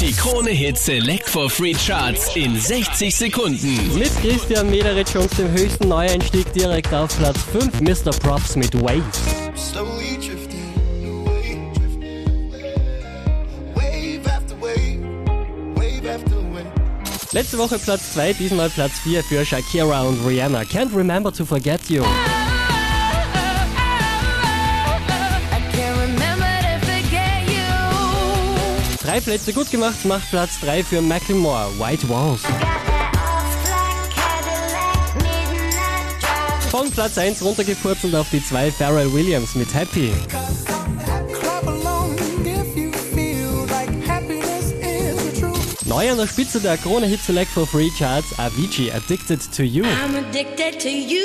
Die Krone Hit Select for Free Charts in 60 Sekunden. Mit Christian Mederich und dem höchsten Neueinstieg direkt auf Platz 5 Mr. Props mit Waves. Letzte Woche Platz 2, diesmal Platz 4 für Shakira und Rihanna. Can't remember to forget you. Drei Plätze gut gemacht, macht Platz 3 für Macklemore, White Walls. Von Platz 1 runtergepurzelt auf die 2 Pharrell Williams mit Happy. Neu an der Spitze der Krone Hit Select for Free Charts, Avicii Addicted to You. I'm addicted to you.